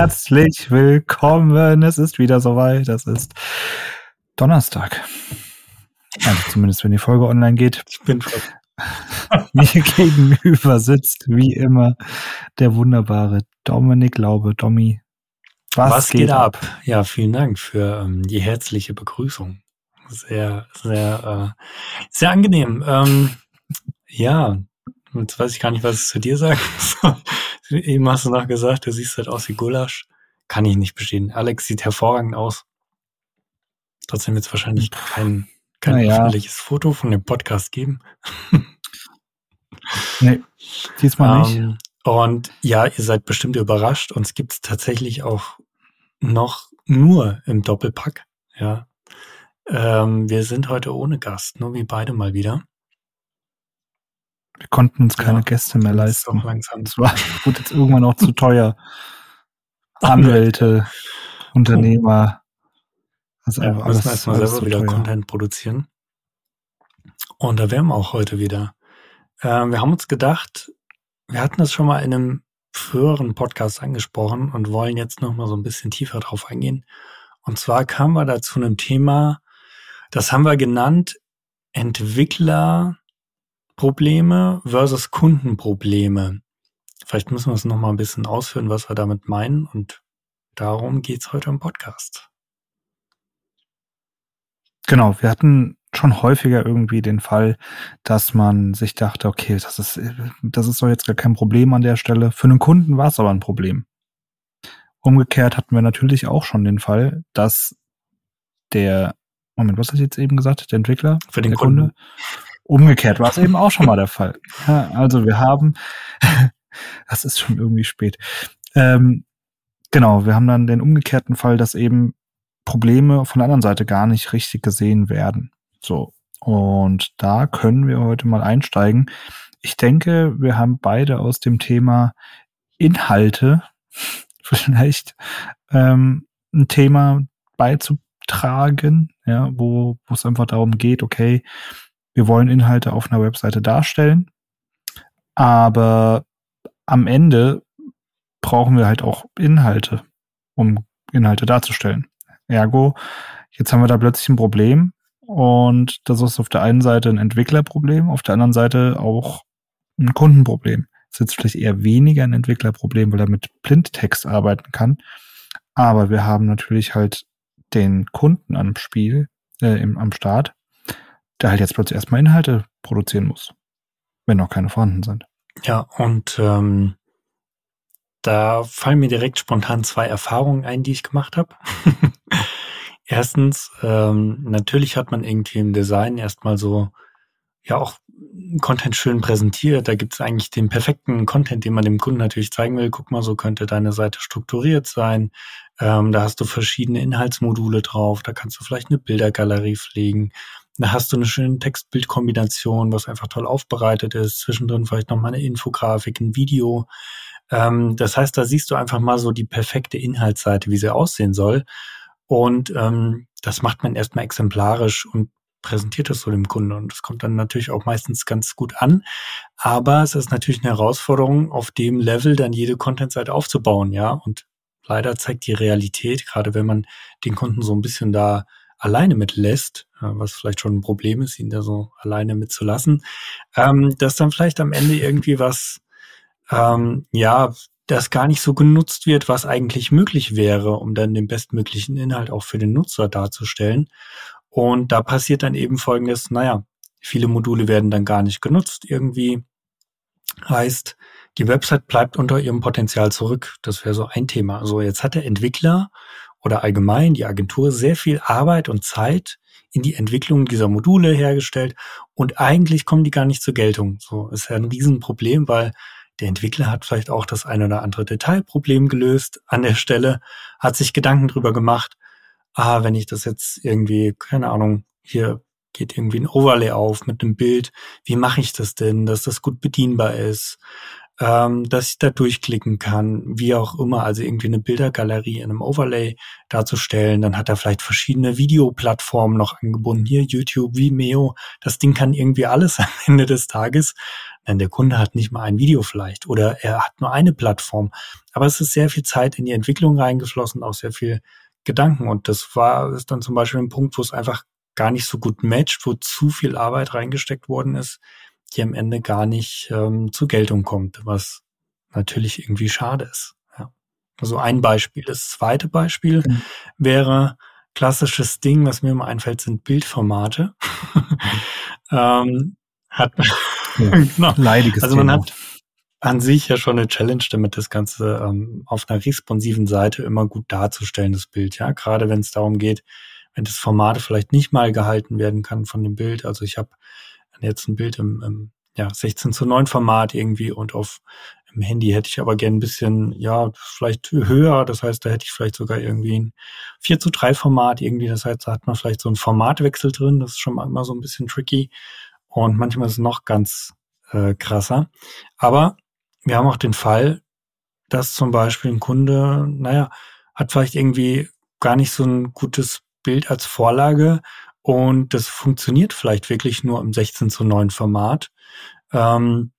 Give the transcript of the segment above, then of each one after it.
herzlich willkommen. Es ist wieder soweit. Das ist Donnerstag. Also zumindest, wenn die Folge online geht. Ich bin Mir gegenüber sitzt, wie immer, der wunderbare Dominik Laube. Domi, was, was geht, geht ab? ab? Ja, vielen Dank für ähm, die herzliche Begrüßung. Sehr, sehr, äh, sehr angenehm. Ähm, ja, jetzt weiß ich gar nicht, was ich zu dir sagen soll. Eben hast du noch gesagt, du siehst halt aus wie Gulasch. Kann ich nicht bestehen. Alex sieht hervorragend aus. Trotzdem wird es wahrscheinlich kein, kein naja. öffentliches Foto von dem Podcast geben. nee, diesmal nicht. Um, ähm, und ja, ihr seid bestimmt überrascht. Uns gibt es tatsächlich auch noch nur im Doppelpack. Ja. Ähm, wir sind heute ohne Gast, nur wie beide mal wieder. Wir konnten uns keine ja, Gäste mehr leisten. Langsam. Es war, wurde jetzt irgendwann auch zu teuer. Anwälte, Unternehmer. Also ja, alles, müssen erstmal selber wieder teuer. Content produzieren. Und da wären wir auch heute wieder. Ähm, wir haben uns gedacht, wir hatten das schon mal in einem früheren Podcast angesprochen und wollen jetzt noch mal so ein bisschen tiefer drauf eingehen. Und zwar kamen wir da zu einem Thema, das haben wir genannt, Entwickler Probleme versus Kundenprobleme. Vielleicht müssen wir es nochmal ein bisschen ausführen, was wir damit meinen. Und darum geht es heute im Podcast. Genau, wir hatten schon häufiger irgendwie den Fall, dass man sich dachte, okay, das ist, das ist doch jetzt gar kein Problem an der Stelle. Für einen Kunden war es aber ein Problem. Umgekehrt hatten wir natürlich auch schon den Fall, dass der, Moment, was hast du jetzt eben gesagt? Der Entwickler? Für den Kunde? Kunde Umgekehrt war es eben auch schon mal der Fall. Ja, also wir haben, das ist schon irgendwie spät. Ähm, genau, wir haben dann den umgekehrten Fall, dass eben Probleme von der anderen Seite gar nicht richtig gesehen werden. So. Und da können wir heute mal einsteigen. Ich denke, wir haben beide aus dem Thema Inhalte vielleicht ähm, ein Thema beizutragen, ja, wo, wo es einfach darum geht, okay, wir wollen Inhalte auf einer Webseite darstellen, aber am Ende brauchen wir halt auch Inhalte, um Inhalte darzustellen. Ergo, jetzt haben wir da plötzlich ein Problem und das ist auf der einen Seite ein Entwicklerproblem, auf der anderen Seite auch ein Kundenproblem. Das ist jetzt vielleicht eher weniger ein Entwicklerproblem, weil er mit Blindtext arbeiten kann. Aber wir haben natürlich halt den Kunden am Spiel, äh, im, am Start, der halt jetzt plötzlich erstmal Inhalte produzieren muss, wenn noch keine vorhanden sind. Ja, und ähm, da fallen mir direkt spontan zwei Erfahrungen ein, die ich gemacht habe. Erstens, ähm, natürlich hat man irgendwie im Design erstmal so, ja auch Content schön präsentiert. Da gibt es eigentlich den perfekten Content, den man dem Kunden natürlich zeigen will. Guck mal, so könnte deine Seite strukturiert sein. Ähm, da hast du verschiedene Inhaltsmodule drauf. Da kannst du vielleicht eine Bildergalerie pflegen. Da hast du eine schöne Text-Bild-Kombination, was einfach toll aufbereitet ist. Zwischendrin vielleicht nochmal eine Infografik, ein Video. Ähm, das heißt, da siehst du einfach mal so die perfekte Inhaltsseite, wie sie aussehen soll. Und ähm, das macht man erstmal exemplarisch und präsentiert das so dem Kunden. Und das kommt dann natürlich auch meistens ganz gut an. Aber es ist natürlich eine Herausforderung, auf dem Level dann jede Content-Seite aufzubauen, ja. Und leider zeigt die Realität, gerade wenn man den Kunden so ein bisschen da alleine mitlässt, was vielleicht schon ein Problem ist, ihn da so alleine mitzulassen, ähm, dass dann vielleicht am Ende irgendwie was, ähm, ja, das gar nicht so genutzt wird, was eigentlich möglich wäre, um dann den bestmöglichen Inhalt auch für den Nutzer darzustellen. Und da passiert dann eben Folgendes, naja, viele Module werden dann gar nicht genutzt irgendwie. Heißt, die Website bleibt unter ihrem Potenzial zurück. Das wäre so ein Thema. Also jetzt hat der Entwickler oder allgemein die Agentur sehr viel Arbeit und Zeit in die Entwicklung dieser Module hergestellt und eigentlich kommen die gar nicht zur Geltung. So ist ja ein Riesenproblem, weil der Entwickler hat vielleicht auch das ein oder andere Detailproblem gelöst an der Stelle, hat sich Gedanken drüber gemacht, ah, wenn ich das jetzt irgendwie, keine Ahnung, hier geht irgendwie ein Overlay auf mit einem Bild, wie mache ich das denn, dass das gut bedienbar ist? Ähm, dass ich da durchklicken kann, wie auch immer, also irgendwie eine Bildergalerie in einem Overlay darzustellen. Dann hat er vielleicht verschiedene Videoplattformen noch angebunden, hier YouTube, Vimeo. Das Ding kann irgendwie alles am Ende des Tages. Denn der Kunde hat nicht mal ein Video vielleicht oder er hat nur eine Plattform. Aber es ist sehr viel Zeit in die Entwicklung reingeflossen, auch sehr viel Gedanken. Und das war ist dann zum Beispiel ein Punkt, wo es einfach gar nicht so gut matcht, wo zu viel Arbeit reingesteckt worden ist, die am Ende gar nicht ähm, zur Geltung kommt, was natürlich irgendwie schade ist. Ja. Also ein Beispiel. Das zweite Beispiel mhm. wäre klassisches Ding, was mir immer einfällt, sind Bildformate. ähm, hat ja, genau. leidiges Also man Thema. hat an sich ja schon eine Challenge damit, das Ganze ähm, auf einer responsiven Seite immer gut darzustellen, das Bild. Ja, gerade wenn es darum geht, wenn das Format vielleicht nicht mal gehalten werden kann von dem Bild. Also ich habe jetzt ein Bild im, im ja, 16 zu 9 Format irgendwie und auf im Handy hätte ich aber gern ein bisschen, ja, vielleicht höher. Das heißt, da hätte ich vielleicht sogar irgendwie ein 4 zu 3 Format irgendwie. Das heißt, da hat man vielleicht so einen Formatwechsel drin. Das ist schon mal immer so ein bisschen tricky. Und manchmal ist es noch ganz äh, krasser. Aber wir haben auch den Fall, dass zum Beispiel ein Kunde, naja, hat vielleicht irgendwie gar nicht so ein gutes Bild als Vorlage und das funktioniert vielleicht wirklich nur im 16 zu 9 Format. Ähm,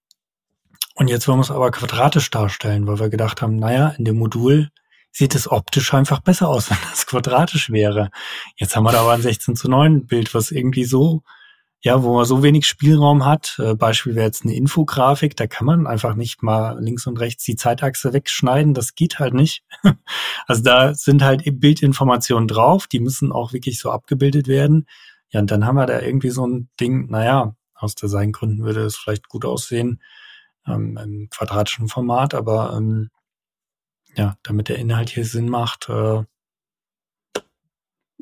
und jetzt wollen wir es aber quadratisch darstellen, weil wir gedacht haben, naja, in dem Modul sieht es optisch einfach besser aus, wenn das quadratisch wäre. Jetzt haben wir da aber ein 16 zu 9 Bild, was irgendwie so ja, wo man so wenig Spielraum hat. Äh, Beispiel wäre jetzt eine Infografik, da kann man einfach nicht mal links und rechts die Zeitachse wegschneiden, das geht halt nicht. also da sind halt Bildinformationen drauf, die müssen auch wirklich so abgebildet werden. Ja, und dann haben wir da irgendwie so ein Ding, naja, aus Designgründen würde es vielleicht gut aussehen, ähm, im quadratischen Format, aber ähm, ja, damit der Inhalt hier Sinn macht, äh,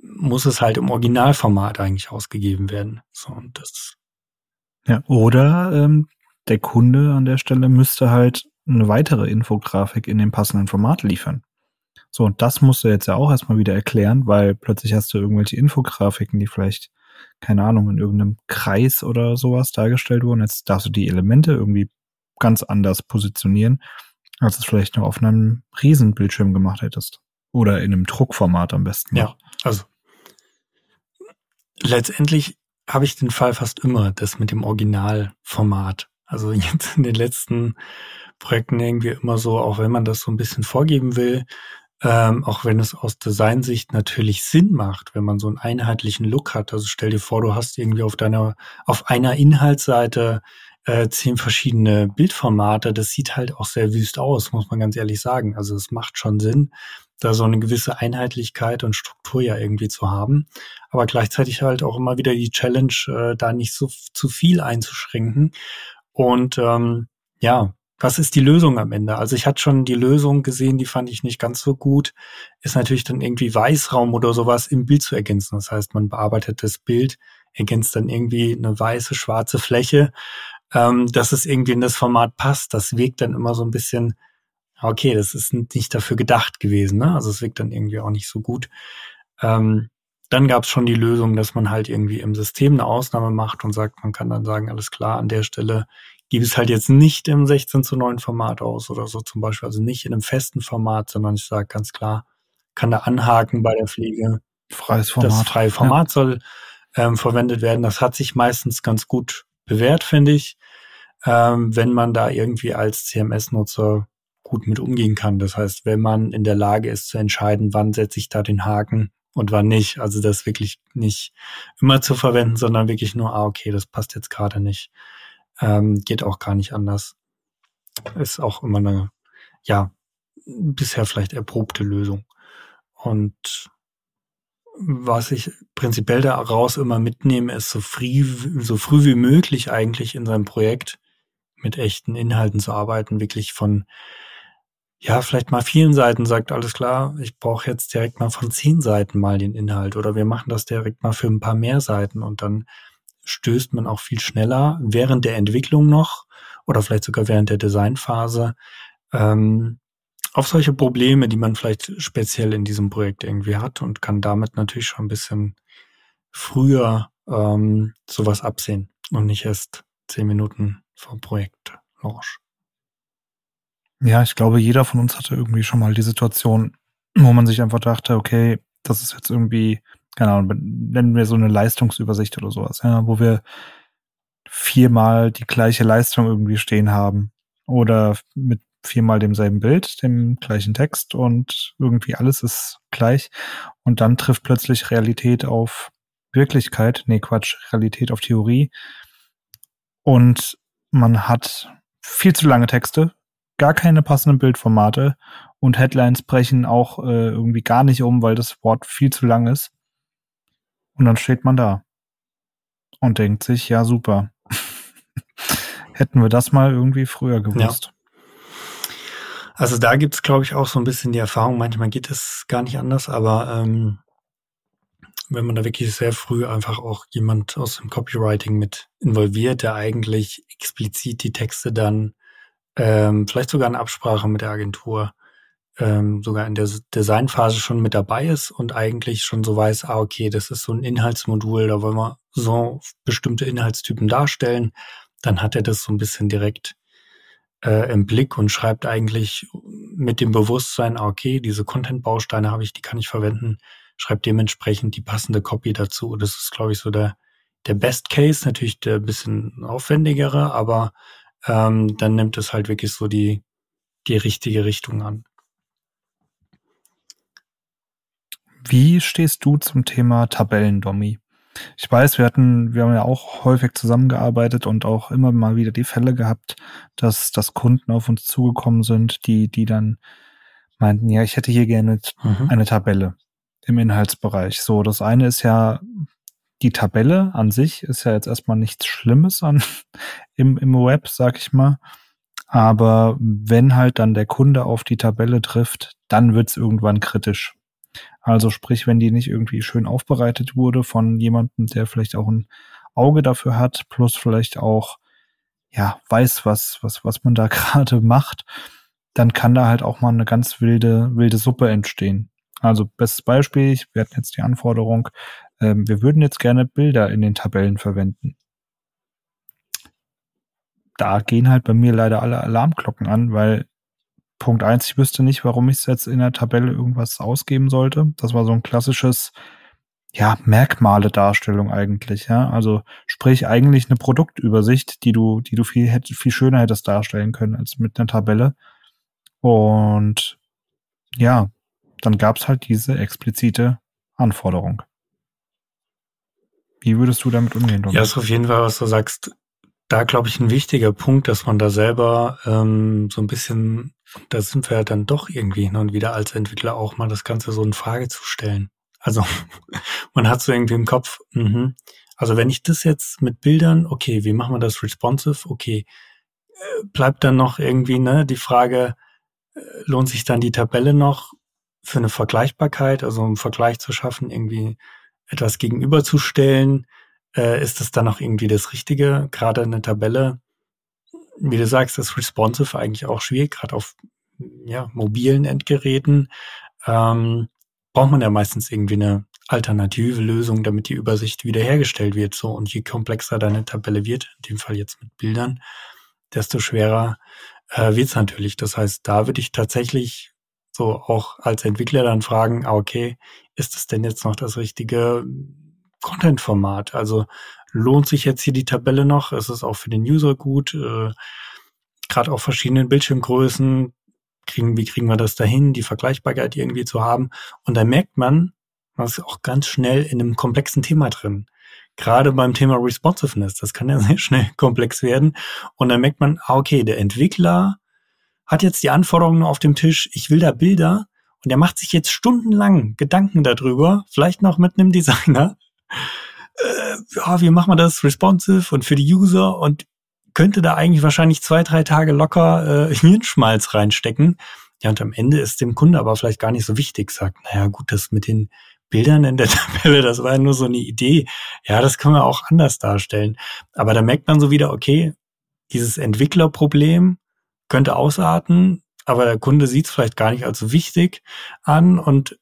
muss es halt im Originalformat eigentlich ausgegeben werden. So, und das. Ja, oder ähm, der Kunde an der Stelle müsste halt eine weitere Infografik in dem passenden Format liefern. So, und das musst du jetzt ja auch erstmal wieder erklären, weil plötzlich hast du irgendwelche Infografiken, die vielleicht, keine Ahnung, in irgendeinem Kreis oder sowas dargestellt wurden. Jetzt darfst du die Elemente irgendwie ganz anders positionieren, als es vielleicht nur auf einem Riesenbildschirm gemacht hättest. Oder in einem Druckformat am besten. Ja, also letztendlich habe ich den Fall fast immer, das mit dem Originalformat. Also jetzt in den letzten Projekten irgendwie immer so, auch wenn man das so ein bisschen vorgeben will, ähm, auch wenn es aus Designsicht natürlich Sinn macht, wenn man so einen einheitlichen Look hat. Also stell dir vor, du hast irgendwie auf deiner, auf einer Inhaltsseite äh, zehn verschiedene Bildformate. Das sieht halt auch sehr wüst aus, muss man ganz ehrlich sagen. Also es macht schon Sinn, da so eine gewisse Einheitlichkeit und Struktur ja irgendwie zu haben. Aber gleichzeitig halt auch immer wieder die Challenge, äh, da nicht so zu viel einzuschränken. Und ähm, ja, was ist die Lösung am Ende? Also ich hatte schon die Lösung gesehen, die fand ich nicht ganz so gut. Ist natürlich dann irgendwie Weißraum oder sowas im Bild zu ergänzen. Das heißt, man bearbeitet das Bild, ergänzt dann irgendwie eine weiße, schwarze Fläche, ähm, dass es irgendwie in das Format passt. Das wirkt dann immer so ein bisschen okay, das ist nicht dafür gedacht gewesen, ne? Also es wirkt dann irgendwie auch nicht so gut. Ähm, dann gab es schon die Lösung, dass man halt irgendwie im System eine Ausnahme macht und sagt, man kann dann sagen, alles klar, an der Stelle gebe es halt jetzt nicht im 16 zu 9 Format aus oder so zum Beispiel, also nicht in einem festen Format, sondern ich sage ganz klar, kann da anhaken bei der Pflege. Freies Format. Das freie Format ja. soll ähm, verwendet werden. Das hat sich meistens ganz gut bewährt, finde ich, ähm, wenn man da irgendwie als CMS-Nutzer gut mit umgehen kann. Das heißt, wenn man in der Lage ist zu entscheiden, wann setze ich da den Haken und wann nicht. Also das wirklich nicht immer zu verwenden, sondern wirklich nur, ah, okay, das passt jetzt gerade nicht. Ähm, geht auch gar nicht anders. Ist auch immer eine, ja, bisher vielleicht erprobte Lösung. Und was ich prinzipiell daraus immer mitnehme, ist so früh, so früh wie möglich eigentlich in seinem Projekt mit echten Inhalten zu arbeiten, wirklich von ja, vielleicht mal vielen Seiten sagt, alles klar, ich brauche jetzt direkt mal von zehn Seiten mal den Inhalt oder wir machen das direkt mal für ein paar mehr Seiten und dann stößt man auch viel schneller während der Entwicklung noch oder vielleicht sogar während der Designphase ähm, auf solche Probleme, die man vielleicht speziell in diesem Projekt irgendwie hat und kann damit natürlich schon ein bisschen früher ähm, sowas absehen und nicht erst zehn Minuten vor Projekt Launch. Ja, ich glaube, jeder von uns hatte irgendwie schon mal die Situation, wo man sich einfach dachte, okay, das ist jetzt irgendwie, keine Ahnung, nennen wir so eine Leistungsübersicht oder sowas, ja, wo wir viermal die gleiche Leistung irgendwie stehen haben oder mit viermal demselben Bild, dem gleichen Text und irgendwie alles ist gleich. Und dann trifft plötzlich Realität auf Wirklichkeit, nee Quatsch, Realität auf Theorie. Und man hat viel zu lange Texte, gar keine passenden Bildformate und Headlines brechen auch äh, irgendwie gar nicht um, weil das Wort viel zu lang ist. Und dann steht man da und denkt sich, ja super. Hätten wir das mal irgendwie früher gewusst. Ja. Also da gibt's, glaube ich, auch so ein bisschen die Erfahrung, manchmal geht es gar nicht anders, aber ähm, wenn man da wirklich sehr früh einfach auch jemand aus dem Copywriting mit involviert, der eigentlich explizit die Texte dann ähm, vielleicht sogar in Absprache mit der Agentur ähm, sogar in der Designphase schon mit dabei ist und eigentlich schon so weiß, ah, okay, das ist so ein Inhaltsmodul, da wollen wir so bestimmte Inhaltstypen darstellen, dann hat er das so ein bisschen direkt äh, im Blick und schreibt eigentlich mit dem Bewusstsein, ah, okay, diese Content-Bausteine habe ich, die kann ich verwenden, schreibt dementsprechend die passende Copy dazu. Das ist, glaube ich, so der, der Best Case, natürlich der bisschen aufwendigere, aber ähm, dann nimmt es halt wirklich so die, die richtige Richtung an. Wie stehst du zum Thema Tabellendommy? Ich weiß, wir hatten, wir haben ja auch häufig zusammengearbeitet und auch immer mal wieder die Fälle gehabt, dass, dass Kunden auf uns zugekommen sind, die, die dann meinten, ja, ich hätte hier gerne mhm. eine Tabelle im Inhaltsbereich. So, das eine ist ja, die Tabelle an sich ist ja jetzt erstmal nichts Schlimmes an, im, im Web, sag ich mal. Aber wenn halt dann der Kunde auf die Tabelle trifft, dann wird's irgendwann kritisch. Also sprich, wenn die nicht irgendwie schön aufbereitet wurde von jemandem, der vielleicht auch ein Auge dafür hat, plus vielleicht auch ja weiß, was was was man da gerade macht, dann kann da halt auch mal eine ganz wilde wilde Suppe entstehen. Also bestes Beispiel, wir hatten jetzt die Anforderung, ähm, wir würden jetzt gerne Bilder in den Tabellen verwenden. Da gehen halt bei mir leider alle Alarmglocken an, weil Punkt eins, ich wüsste nicht, warum ich jetzt in der Tabelle irgendwas ausgeben sollte. Das war so ein klassisches, ja, Merkmale-Darstellung eigentlich, ja. Also sprich eigentlich eine Produktübersicht, die du, die du viel, viel schöner hättest darstellen können als mit einer Tabelle. Und ja, dann gab's halt diese explizite Anforderung. Wie würdest du damit umgehen? Dominik? Ja, ist auf jeden Fall, was du sagst, da glaube ich ein wichtiger Punkt, dass man da selber ähm, so ein bisschen, da sind wir ja dann doch irgendwie hin und wieder als Entwickler auch mal das Ganze so in Frage zu stellen. Also man hat so irgendwie im Kopf, mh, also wenn ich das jetzt mit Bildern, okay, wie machen wir das responsive? Okay, äh, bleibt dann noch irgendwie ne die Frage, äh, lohnt sich dann die Tabelle noch für eine Vergleichbarkeit, also um Vergleich zu schaffen, irgendwie etwas gegenüberzustellen? äh, ist das dann auch irgendwie das Richtige? Gerade eine Tabelle, wie du sagst, ist responsive eigentlich auch schwierig, gerade auf ja, mobilen Endgeräten. Ähm, braucht man ja meistens irgendwie eine alternative Lösung, damit die Übersicht wiederhergestellt wird. So und je komplexer deine Tabelle wird, in dem Fall jetzt mit Bildern, desto schwerer äh, wird es natürlich. Das heißt, da würde ich tatsächlich so auch als Entwickler dann fragen, ah, okay, ist es denn jetzt noch das richtige Content-Format. Also lohnt sich jetzt hier die Tabelle noch? Ist es auch für den User gut? Äh, Gerade auf verschiedenen Bildschirmgrößen. Kriegen, wie kriegen wir das dahin, die Vergleichbarkeit irgendwie zu haben? Und da merkt man, man ist auch ganz schnell in einem komplexen Thema drin. Gerade beim Thema Responsiveness, das kann ja sehr schnell komplex werden. Und dann merkt man, ah, okay, der Entwickler hat jetzt die Anforderungen auf dem Tisch, ich will da Bilder, und er macht sich jetzt stundenlang Gedanken darüber, vielleicht noch mit einem Designer, äh, ja, wie machen wir das responsive und für die User und könnte da eigentlich wahrscheinlich zwei, drei Tage locker äh, Hirnschmalz reinstecken. Ja, und am Ende ist dem Kunde aber vielleicht gar nicht so wichtig, sagt, naja, gut, das mit den Bildern in der Tabelle, das war ja nur so eine Idee. Ja, das können wir auch anders darstellen. Aber da merkt man so wieder, okay, dieses Entwicklerproblem könnte ausarten, aber der Kunde sieht es vielleicht gar nicht als so wichtig an und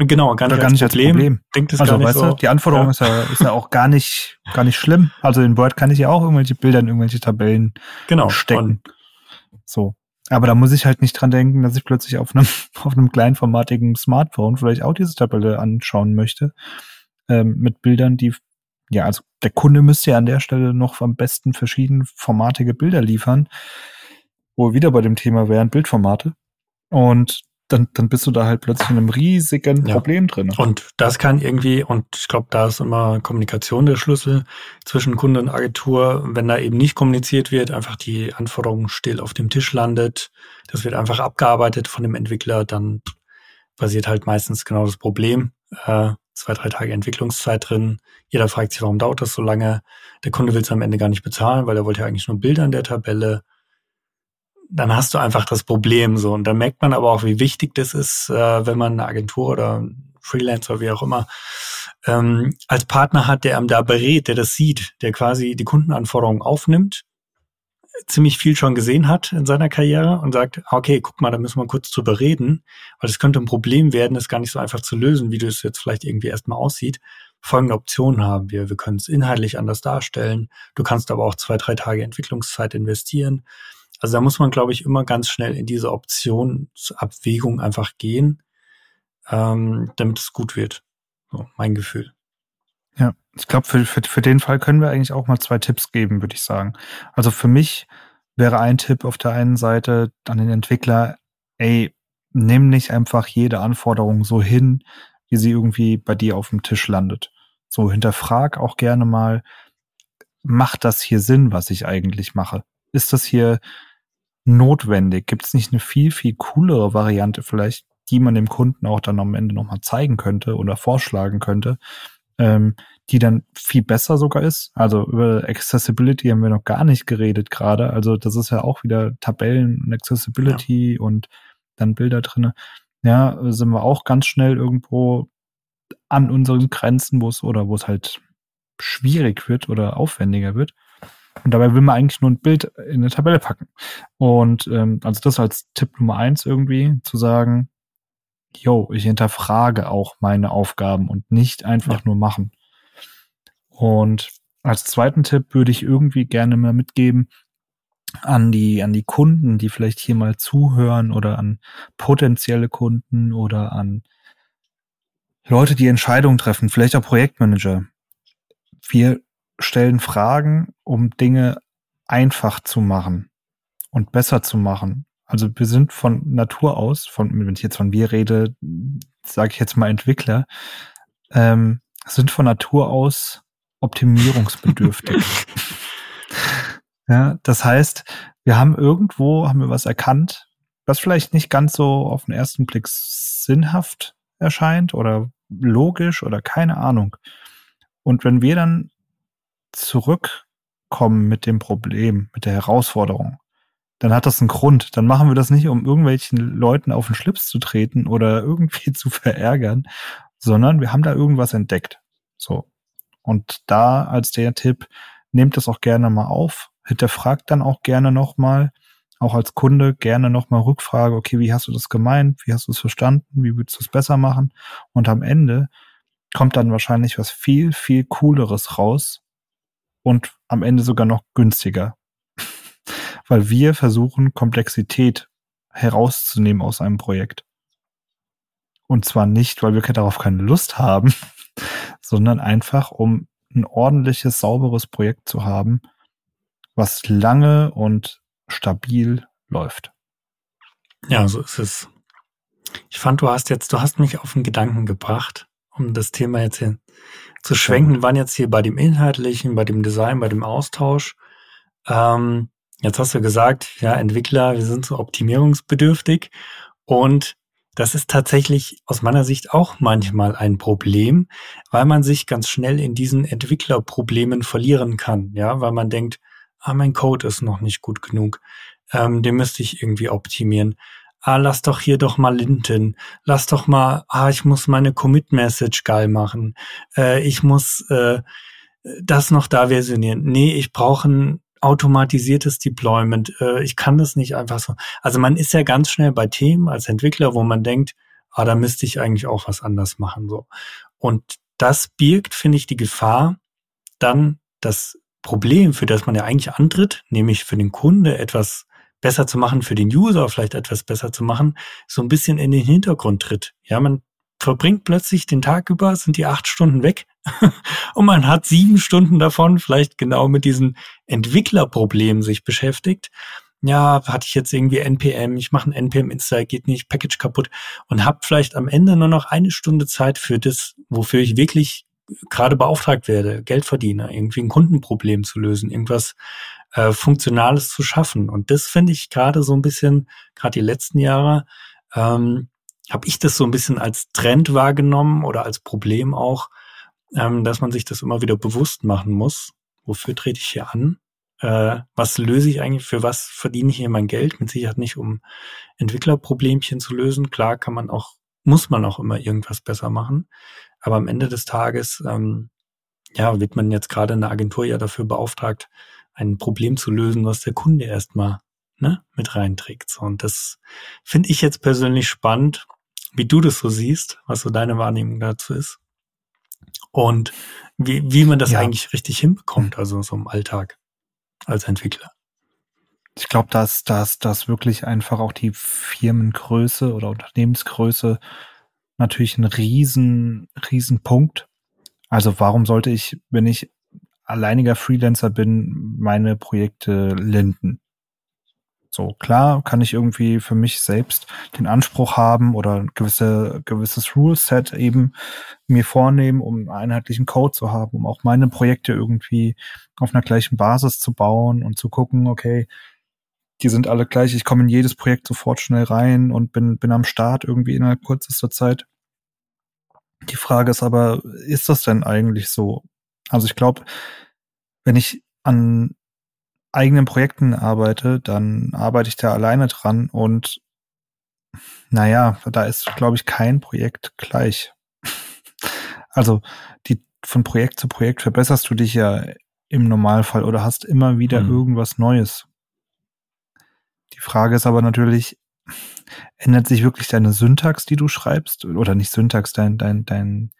Genau, gar nicht, gar nicht als Problem. Problem. Denkt es also, gar nicht weißt so. du, die Anforderung ja. Ist, ja, ist ja auch gar nicht, gar nicht schlimm. Also in Word kann ich ja auch irgendwelche Bilder in irgendwelche Tabellen genau. stecken. So. Aber da muss ich halt nicht dran denken, dass ich plötzlich auf einem, auf einem kleinformatigen Smartphone vielleicht auch diese Tabelle anschauen möchte. Ähm, mit Bildern, die, ja, also der Kunde müsste ja an der Stelle noch am besten verschiedenformatige Bilder liefern. Wo wir wieder bei dem Thema wären, Bildformate. Und dann, dann bist du da halt plötzlich in einem riesigen ja. Problem drin. Und das kann irgendwie, und ich glaube, da ist immer Kommunikation der Schlüssel zwischen Kunde und Agentur. Wenn da eben nicht kommuniziert wird, einfach die Anforderung still auf dem Tisch landet, das wird einfach abgearbeitet von dem Entwickler, dann passiert halt meistens genau das Problem. Äh, zwei, drei Tage Entwicklungszeit drin. Jeder fragt sich, warum dauert das so lange? Der Kunde will es am Ende gar nicht bezahlen, weil er wollte ja eigentlich nur Bilder in der Tabelle dann hast du einfach das Problem so. Und dann merkt man aber auch, wie wichtig das ist, äh, wenn man eine Agentur oder Freelancer, wie auch immer, ähm, als Partner hat, der einem da berät, der das sieht, der quasi die Kundenanforderungen aufnimmt, ziemlich viel schon gesehen hat in seiner Karriere und sagt, okay, guck mal, da müssen wir kurz drüber reden, weil es könnte ein Problem werden, das gar nicht so einfach zu lösen, wie du es jetzt vielleicht irgendwie erstmal aussieht. Folgende Optionen haben wir. Wir können es inhaltlich anders darstellen. Du kannst aber auch zwei, drei Tage Entwicklungszeit investieren. Also da muss man, glaube ich, immer ganz schnell in diese Optionsabwägung einfach gehen, ähm, damit es gut wird. So, mein Gefühl. Ja, ich glaube, für, für, für den Fall können wir eigentlich auch mal zwei Tipps geben, würde ich sagen. Also für mich wäre ein Tipp auf der einen Seite an den Entwickler, ey, nimm nicht einfach jede Anforderung so hin, wie sie irgendwie bei dir auf dem Tisch landet. So hinterfrag auch gerne mal, macht das hier Sinn, was ich eigentlich mache? Ist das hier notwendig? Gibt es nicht eine viel, viel coolere Variante vielleicht, die man dem Kunden auch dann am Ende nochmal zeigen könnte oder vorschlagen könnte, ähm, die dann viel besser sogar ist? Also über Accessibility haben wir noch gar nicht geredet gerade. Also das ist ja auch wieder Tabellen und Accessibility ja. und dann Bilder drinne. Ja, sind wir auch ganz schnell irgendwo an unseren Grenzen, wo es oder wo es halt schwierig wird oder aufwendiger wird. Und dabei will man eigentlich nur ein Bild in eine Tabelle packen. Und ähm, also das als Tipp Nummer eins irgendwie, zu sagen, yo, ich hinterfrage auch meine Aufgaben und nicht einfach ja. nur machen. Und als zweiten Tipp würde ich irgendwie gerne mal mitgeben an die, an die Kunden, die vielleicht hier mal zuhören oder an potenzielle Kunden oder an Leute, die Entscheidungen treffen, vielleicht auch Projektmanager. Wir stellen Fragen, um Dinge einfach zu machen und besser zu machen. Also wir sind von Natur aus, von, wenn ich jetzt von wir rede, sage ich jetzt mal Entwickler, ähm, sind von Natur aus optimierungsbedürftig. ja, das heißt, wir haben irgendwo, haben wir was erkannt, was vielleicht nicht ganz so auf den ersten Blick sinnhaft erscheint oder logisch oder keine Ahnung. Und wenn wir dann zurückkommen mit dem Problem, mit der Herausforderung, dann hat das einen Grund. Dann machen wir das nicht, um irgendwelchen Leuten auf den Schlips zu treten oder irgendwie zu verärgern, sondern wir haben da irgendwas entdeckt. So. Und da als der Tipp, nehmt das auch gerne mal auf, hinterfragt dann auch gerne nochmal, auch als Kunde gerne nochmal Rückfrage, okay, wie hast du das gemeint? Wie hast du es verstanden? Wie würdest du es besser machen? Und am Ende kommt dann wahrscheinlich was viel, viel cooleres raus, und am Ende sogar noch günstiger. Weil wir versuchen, Komplexität herauszunehmen aus einem Projekt. Und zwar nicht, weil wir darauf keine Lust haben, sondern einfach, um ein ordentliches, sauberes Projekt zu haben, was lange und stabil läuft. Ja, so ist es. Ich fand, du hast jetzt, du hast mich auf einen Gedanken gebracht, um das Thema jetzt hin zu schwenken. Wir waren jetzt hier bei dem Inhaltlichen, bei dem Design, bei dem Austausch. Ähm, jetzt hast du gesagt, ja, Entwickler, wir sind so optimierungsbedürftig. Und das ist tatsächlich aus meiner Sicht auch manchmal ein Problem, weil man sich ganz schnell in diesen Entwicklerproblemen verlieren kann. Ja, weil man denkt, ah, mein Code ist noch nicht gut genug. Ähm, den müsste ich irgendwie optimieren ah, lass doch hier doch mal Linten, lass doch mal, ah, ich muss meine Commit-Message geil machen, äh, ich muss äh, das noch da versionieren. Nee, ich brauche ein automatisiertes Deployment. Äh, ich kann das nicht einfach so. Also man ist ja ganz schnell bei Themen als Entwickler, wo man denkt, ah, da müsste ich eigentlich auch was anders machen. So. Und das birgt, finde ich, die Gefahr, dann das Problem, für das man ja eigentlich antritt, nämlich für den Kunde etwas besser zu machen, für den User vielleicht etwas besser zu machen, so ein bisschen in den Hintergrund tritt. Ja, man verbringt plötzlich den Tag über, sind die acht Stunden weg und man hat sieben Stunden davon vielleicht genau mit diesen Entwicklerproblemen sich beschäftigt. Ja, hatte ich jetzt irgendwie NPM, ich mache ein NPM Install, geht nicht, Package kaputt und habe vielleicht am Ende nur noch eine Stunde Zeit für das, wofür ich wirklich gerade beauftragt werde, Geld verdiene, irgendwie ein Kundenproblem zu lösen, irgendwas äh, Funktionales zu schaffen. Und das finde ich gerade so ein bisschen, gerade die letzten Jahre, ähm, habe ich das so ein bisschen als Trend wahrgenommen oder als Problem auch, ähm, dass man sich das immer wieder bewusst machen muss. Wofür trete ich hier an? Äh, was löse ich eigentlich? Für was verdiene ich hier mein Geld? Mit Sicherheit nicht, um Entwicklerproblemchen zu lösen. Klar kann man auch, muss man auch immer irgendwas besser machen. Aber am Ende des Tages, ähm, ja, wird man jetzt gerade in der Agentur ja dafür beauftragt, ein Problem zu lösen, was der Kunde erstmal ne, mit reinträgt. So, und das finde ich jetzt persönlich spannend, wie du das so siehst, was so deine Wahrnehmung dazu ist. Und wie, wie man das ja. eigentlich richtig hinbekommt, also so im Alltag als Entwickler. Ich glaube, dass, dass, dass wirklich einfach auch die Firmengröße oder Unternehmensgröße natürlich ein riesen, riesen Punkt. Also warum sollte ich, wenn ich alleiniger Freelancer bin, meine Projekte linden? So, klar kann ich irgendwie für mich selbst den Anspruch haben oder ein gewisse, gewisses Rule-Set eben mir vornehmen, um einen einheitlichen Code zu haben, um auch meine Projekte irgendwie auf einer gleichen Basis zu bauen und zu gucken, okay, die sind alle gleich, ich komme in jedes Projekt sofort schnell rein und bin, bin am Start irgendwie innerhalb kürzester Zeit. Die Frage ist aber, ist das denn eigentlich so? Also ich glaube, wenn ich an eigenen Projekten arbeite, dann arbeite ich da alleine dran und naja, da ist, glaube ich, kein Projekt gleich. Also die von Projekt zu Projekt verbesserst du dich ja im Normalfall oder hast immer wieder mhm. irgendwas Neues. Die Frage ist aber natürlich, ändert sich wirklich deine Syntax, die du schreibst? Oder nicht Syntax, dein, dein, dein,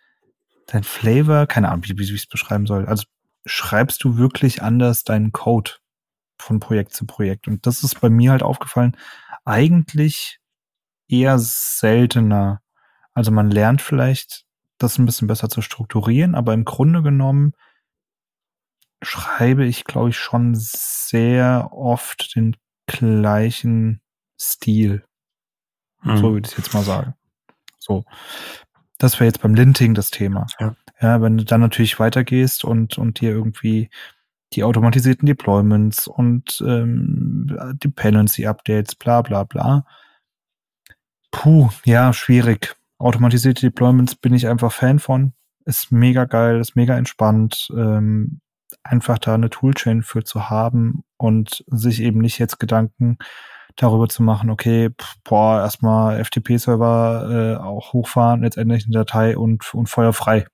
dein Flavor? Keine Ahnung, wie, wie ich es beschreiben soll. Also schreibst du wirklich anders deinen Code? von Projekt zu Projekt. Und das ist bei mir halt aufgefallen, eigentlich eher seltener. Also man lernt vielleicht, das ein bisschen besser zu strukturieren, aber im Grunde genommen schreibe ich, glaube ich, schon sehr oft den gleichen Stil. Hm. So würde ich jetzt mal sagen. So. Das wäre jetzt beim Linting das Thema. Ja. ja, wenn du dann natürlich weitergehst und, und dir irgendwie die automatisierten Deployments und ähm, Dependency Updates, bla bla bla. Puh, ja, schwierig. Automatisierte Deployments bin ich einfach Fan von. Ist mega geil, ist mega entspannt. Ähm, einfach da eine Toolchain für zu haben und sich eben nicht jetzt Gedanken darüber zu machen, okay, boah, erstmal FTP-Server äh, auch hochfahren, jetzt endlich eine Datei und, und feuerfrei.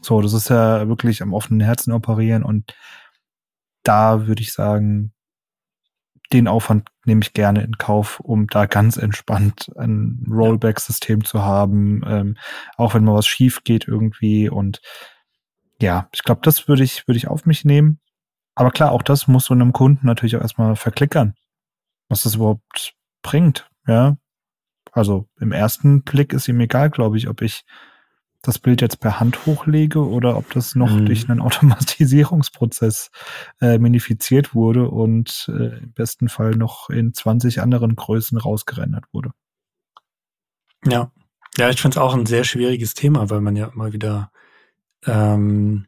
So, das ist ja wirklich am offenen Herzen operieren und da würde ich sagen, den Aufwand nehme ich gerne in Kauf, um da ganz entspannt ein Rollback-System zu haben, ähm, auch wenn mal was schief geht irgendwie. Und ja, ich glaube, das würde ich, würde ich auf mich nehmen. Aber klar, auch das muss so einem Kunden natürlich auch erstmal verklickern, was das überhaupt bringt. Ja, also im ersten Blick ist ihm egal, glaube ich, ob ich das Bild jetzt per Hand hochlege oder ob das noch mhm. durch einen Automatisierungsprozess äh, minifiziert wurde und äh, im besten Fall noch in 20 anderen Größen rausgerendert wurde. Ja, ja, ich finde es auch ein sehr schwieriges Thema, weil man ja immer wieder, ähm,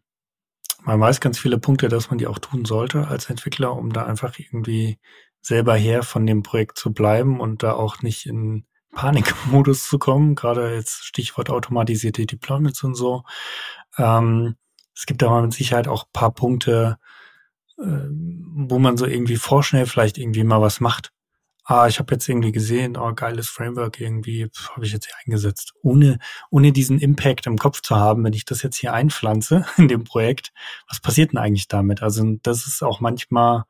man weiß ganz viele Punkte, dass man die auch tun sollte als Entwickler, um da einfach irgendwie selber her von dem Projekt zu bleiben und da auch nicht in Panikmodus zu kommen, gerade jetzt Stichwort automatisierte Deployments und so. Ähm, es gibt aber mit Sicherheit auch paar Punkte, äh, wo man so irgendwie vorschnell vielleicht irgendwie mal was macht. Ah, ich habe jetzt irgendwie gesehen, oh, geiles Framework irgendwie, habe ich jetzt hier eingesetzt. Ohne, ohne diesen Impact im Kopf zu haben, wenn ich das jetzt hier einpflanze in dem Projekt, was passiert denn eigentlich damit? Also das ist auch manchmal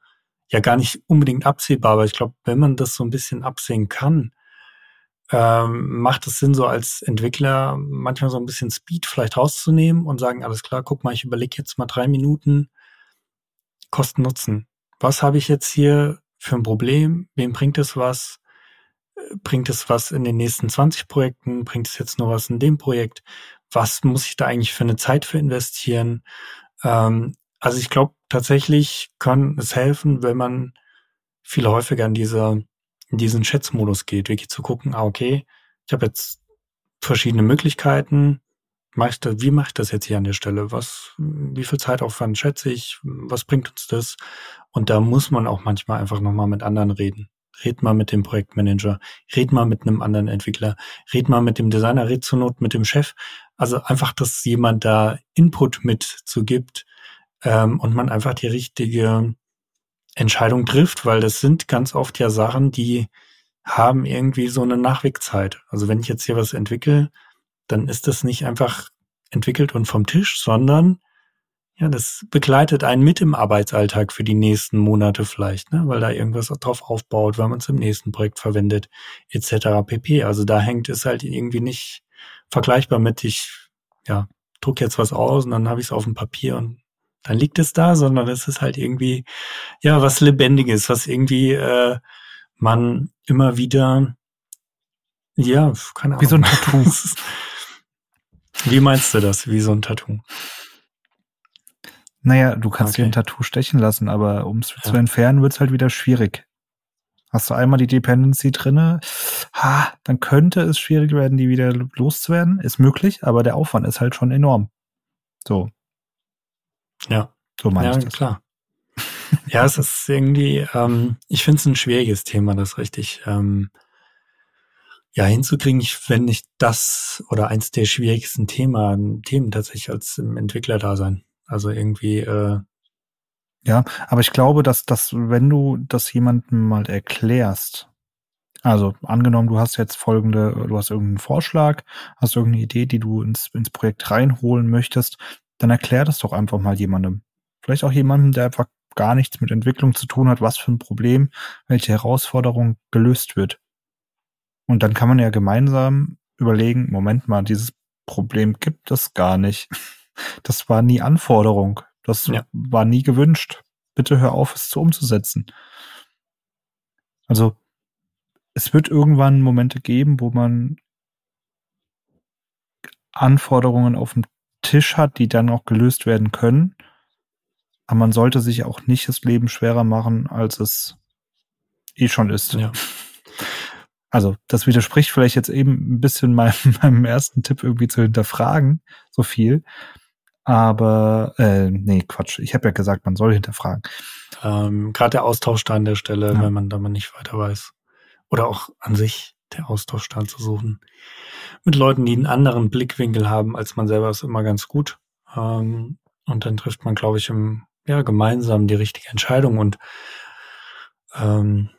ja gar nicht unbedingt absehbar, aber ich glaube, wenn man das so ein bisschen absehen kann, ähm, macht es Sinn, so als Entwickler manchmal so ein bisschen Speed vielleicht rauszunehmen und sagen, alles klar, guck mal, ich überlege jetzt mal drei Minuten Kosten-Nutzen. Was habe ich jetzt hier für ein Problem? Wem bringt es was? Bringt es was in den nächsten 20 Projekten? Bringt es jetzt nur was in dem Projekt? Was muss ich da eigentlich für eine Zeit für investieren? Ähm, also ich glaube, tatsächlich kann es helfen, wenn man viel häufiger in dieser, in diesen Schätzmodus geht, wirklich zu gucken, ah, okay, ich habe jetzt verschiedene Möglichkeiten. Mach das, wie mache ich das jetzt hier an der Stelle? Was, wie viel Zeitaufwand schätze ich? Was bringt uns das? Und da muss man auch manchmal einfach nochmal mit anderen reden. Red mal mit dem Projektmanager, red mal mit einem anderen Entwickler, red mal mit dem Designer, red zur Not mit dem Chef. Also einfach, dass jemand da Input mit zu ähm, und man einfach die richtige Entscheidung trifft, weil das sind ganz oft ja Sachen, die haben irgendwie so eine Nachwegzeit. Also wenn ich jetzt hier was entwickle, dann ist das nicht einfach entwickelt und vom Tisch, sondern ja, das begleitet einen mit im Arbeitsalltag für die nächsten Monate vielleicht, ne? weil da irgendwas drauf aufbaut, weil man es im nächsten Projekt verwendet, etc. pp. Also da hängt es halt irgendwie nicht vergleichbar mit, ich ja, druck jetzt was aus und dann habe ich es auf dem Papier und dann liegt es da, sondern es ist halt irgendwie ja was Lebendiges, was irgendwie äh, man immer wieder, ja, keine Ahnung. Wie so ein Tattoo. Wie meinst du das, wie so ein Tattoo? Naja, du kannst okay. dir ein Tattoo stechen lassen, aber um es ja. zu entfernen, wird es halt wieder schwierig. Hast du einmal die Dependency drinne, ha, dann könnte es schwierig werden, die wieder loszuwerden. Ist möglich, aber der Aufwand ist halt schon enorm. So. Ja. So meine ja, ich das. klar. ja, es ist irgendwie, ähm, ich finde es ein schwieriges Thema, das richtig ähm, ja hinzukriegen. Ich wenn nicht das oder eins der schwierigsten Thema, Themen tatsächlich als Entwickler da sein. Also irgendwie. Äh, ja, aber ich glaube, dass, dass wenn du das jemandem mal erklärst, also angenommen, du hast jetzt folgende, du hast irgendeinen Vorschlag, hast irgendeine Idee, die du ins, ins Projekt reinholen möchtest, dann erklär das doch einfach mal jemandem. Vielleicht auch jemandem, der einfach gar nichts mit Entwicklung zu tun hat, was für ein Problem, welche Herausforderung gelöst wird. Und dann kann man ja gemeinsam überlegen, Moment mal, dieses Problem gibt es gar nicht. Das war nie Anforderung. Das ja. war nie gewünscht. Bitte hör auf, es zu umzusetzen. Also, es wird irgendwann Momente geben, wo man Anforderungen auf dem Tisch hat, die dann auch gelöst werden können. Aber man sollte sich auch nicht das Leben schwerer machen, als es eh schon ist. Ja. Also, das widerspricht vielleicht jetzt eben ein bisschen meinem, meinem ersten Tipp irgendwie zu hinterfragen, so viel. Aber, äh, nee, Quatsch. Ich habe ja gesagt, man soll hinterfragen. Ähm, Gerade der Austausch da an der Stelle, ja. wenn man da mal nicht weiter weiß. Oder auch an sich der Austausch da zu suchen. Mit Leuten, die einen anderen Blickwinkel haben als man selber, ist immer ganz gut. Ähm, und dann trifft man, glaube ich, im ja, gemeinsam die richtige Entscheidung und ähm,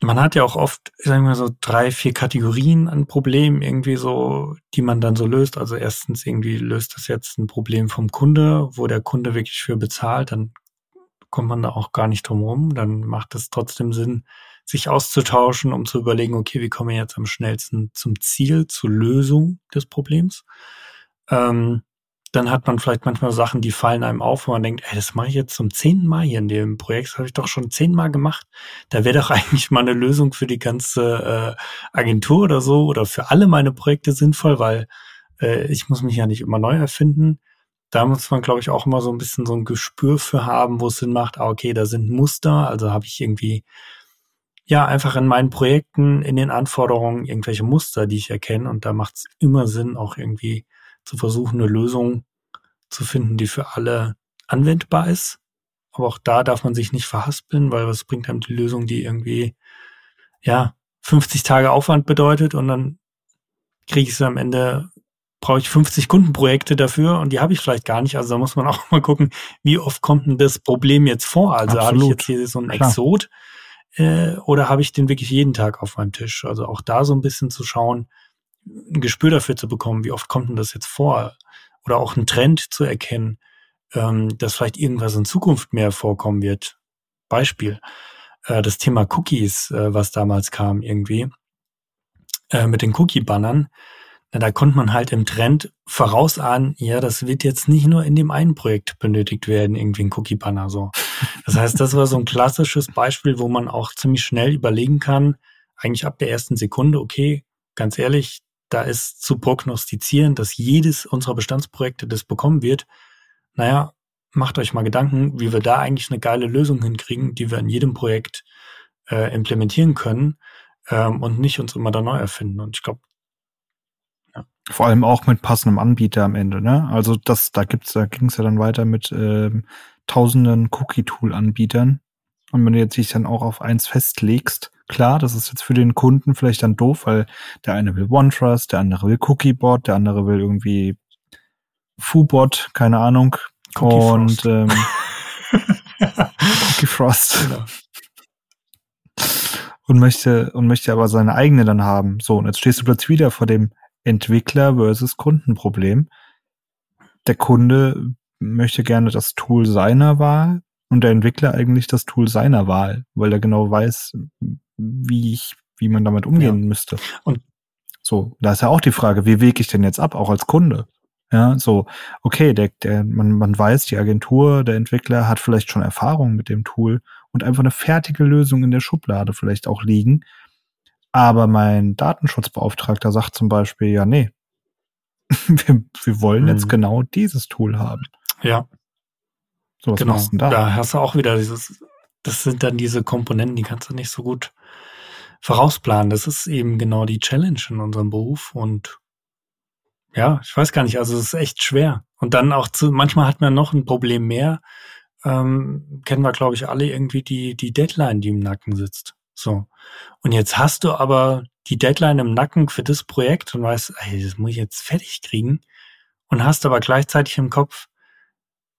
man hat ja auch oft, sagen wir so, drei, vier Kategorien an Problemen irgendwie so, die man dann so löst. Also erstens irgendwie löst das jetzt ein Problem vom Kunde, wo der Kunde wirklich für bezahlt, dann kommt man da auch gar nicht drum rum. Dann macht es trotzdem Sinn, sich auszutauschen, um zu überlegen, okay, wie kommen wir jetzt am schnellsten zum Ziel, zur Lösung des Problems. Ähm, dann hat man vielleicht manchmal Sachen, die fallen einem auf, wo man denkt, ey, das mache ich jetzt zum zehnten Mal hier in dem Projekt, das habe ich doch schon zehnmal gemacht. Da wäre doch eigentlich mal eine Lösung für die ganze äh, Agentur oder so oder für alle meine Projekte sinnvoll, weil äh, ich muss mich ja nicht immer neu erfinden. Da muss man, glaube ich, auch immer so ein bisschen so ein Gespür für haben, wo es Sinn macht, ah, okay, da sind Muster, also habe ich irgendwie ja, einfach in meinen Projekten, in den Anforderungen irgendwelche Muster, die ich erkenne. Und da macht es immer Sinn, auch irgendwie zu versuchen, eine Lösung zu finden, die für alle anwendbar ist. Aber auch da darf man sich nicht verhaspeln, weil was bringt einem die Lösung, die irgendwie, ja, 50 Tage Aufwand bedeutet und dann kriege ich es am Ende, brauche ich 50 Kundenprojekte dafür und die habe ich vielleicht gar nicht. Also da muss man auch mal gucken, wie oft kommt denn das Problem jetzt vor? Also habe ich jetzt hier so einen Exot äh, oder habe ich den wirklich jeden Tag auf meinem Tisch? Also auch da so ein bisschen zu schauen, ein Gespür dafür zu bekommen, wie oft kommt denn das jetzt vor? Oder auch einen Trend zu erkennen, ähm, dass vielleicht irgendwas in Zukunft mehr vorkommen wird. Beispiel, äh, das Thema Cookies, äh, was damals kam irgendwie, äh, mit den Cookie-Bannern. Da konnte man halt im Trend vorausahnen, ja, das wird jetzt nicht nur in dem einen Projekt benötigt werden, irgendwie ein Cookie-Banner so. Das heißt, das war so ein klassisches Beispiel, wo man auch ziemlich schnell überlegen kann, eigentlich ab der ersten Sekunde, okay, ganz ehrlich, da ist zu prognostizieren, dass jedes unserer Bestandsprojekte das bekommen wird. Naja, macht euch mal Gedanken, wie wir da eigentlich eine geile Lösung hinkriegen, die wir in jedem Projekt äh, implementieren können ähm, und nicht uns immer da neu erfinden. Und ich glaube, ja. Vor allem auch mit passendem Anbieter am Ende, ne? Also das, da gibt's, da ging es ja dann weiter mit ähm, tausenden Cookie-Tool-Anbietern. Und wenn du jetzt dich dann auch auf eins festlegst, klar, das ist jetzt für den Kunden vielleicht dann doof, weil der eine will OneTrust, der andere will Cookiebot, der andere will irgendwie Foobot, keine Ahnung. Cookie und Frost. Ähm, Cookie Frost. Genau. Und möchte, und möchte aber seine eigene dann haben. So, und jetzt stehst du plötzlich wieder vor dem Entwickler versus Kundenproblem. Der Kunde möchte gerne das Tool seiner Wahl und der Entwickler eigentlich das Tool seiner Wahl, weil er genau weiß, wie ich, wie man damit umgehen ja. müsste. Und so, da ist ja auch die Frage, wie wege ich denn jetzt ab, auch als Kunde? Ja, so, okay, der, der, man, man weiß, die Agentur, der Entwickler hat vielleicht schon Erfahrung mit dem Tool und einfach eine fertige Lösung in der Schublade vielleicht auch liegen. Aber mein Datenschutzbeauftragter sagt zum Beispiel, ja, nee, wir, wir wollen hm. jetzt mhm. genau dieses Tool haben. Ja. So, was genau. machst du da? Da hast du auch wieder dieses, das sind dann diese Komponenten, die kannst du nicht so gut vorausplanen. Das ist eben genau die Challenge in unserem Beruf und ja, ich weiß gar nicht, also es ist echt schwer. Und dann auch zu, manchmal hat man noch ein Problem mehr. Ähm, kennen wir, glaube ich, alle irgendwie die, die Deadline, die im Nacken sitzt. So. Und jetzt hast du aber die Deadline im Nacken für das Projekt und weißt, ey, das muss ich jetzt fertig kriegen. Und hast aber gleichzeitig im Kopf,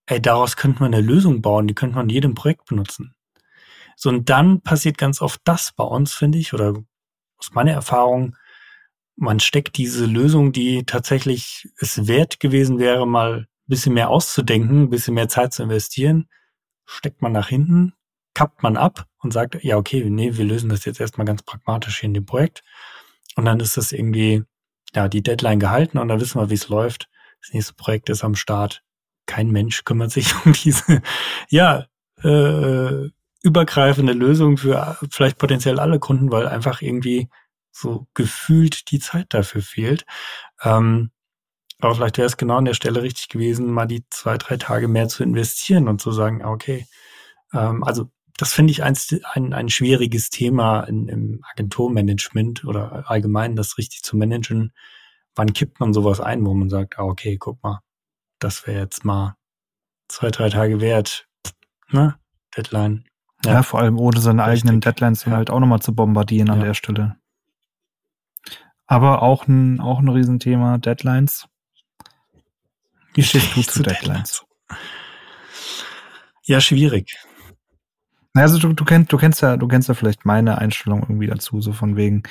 ey, daraus könnte man eine Lösung bauen, die könnte man in jedem Projekt benutzen. So, und dann passiert ganz oft das bei uns, finde ich, oder aus meiner Erfahrung, man steckt diese Lösung, die tatsächlich es wert gewesen wäre, mal ein bisschen mehr auszudenken, ein bisschen mehr Zeit zu investieren, steckt man nach hinten, kappt man ab und sagt, ja, okay, nee, wir lösen das jetzt erstmal ganz pragmatisch hier in dem Projekt. Und dann ist das irgendwie, ja, die Deadline gehalten und dann wissen wir, wie es läuft. Das nächste Projekt ist am Start. Kein Mensch kümmert sich um diese, ja, äh, übergreifende Lösung für vielleicht potenziell alle Kunden, weil einfach irgendwie so gefühlt die Zeit dafür fehlt. Ähm, aber vielleicht wäre es genau an der Stelle richtig gewesen, mal die zwei, drei Tage mehr zu investieren und zu sagen, okay, ähm, also das finde ich ein, ein, ein schwieriges Thema in, im Agenturmanagement oder allgemein das richtig zu managen. Wann kippt man sowas ein, wo man sagt, ah, okay, guck mal, das wäre jetzt mal zwei, drei Tage wert, ne? Deadline. Ja, ja, vor allem ohne seine Richtig. eigenen Deadlines ja. halt auch nochmal zu bombardieren an der Stelle. Aber auch ein, auch ein Riesenthema, Deadlines. Wie stehst du zu Deadlines? Ja, schwierig. Also du, du kennst, du kennst ja, du kennst ja vielleicht meine Einstellung irgendwie dazu, so von wegen,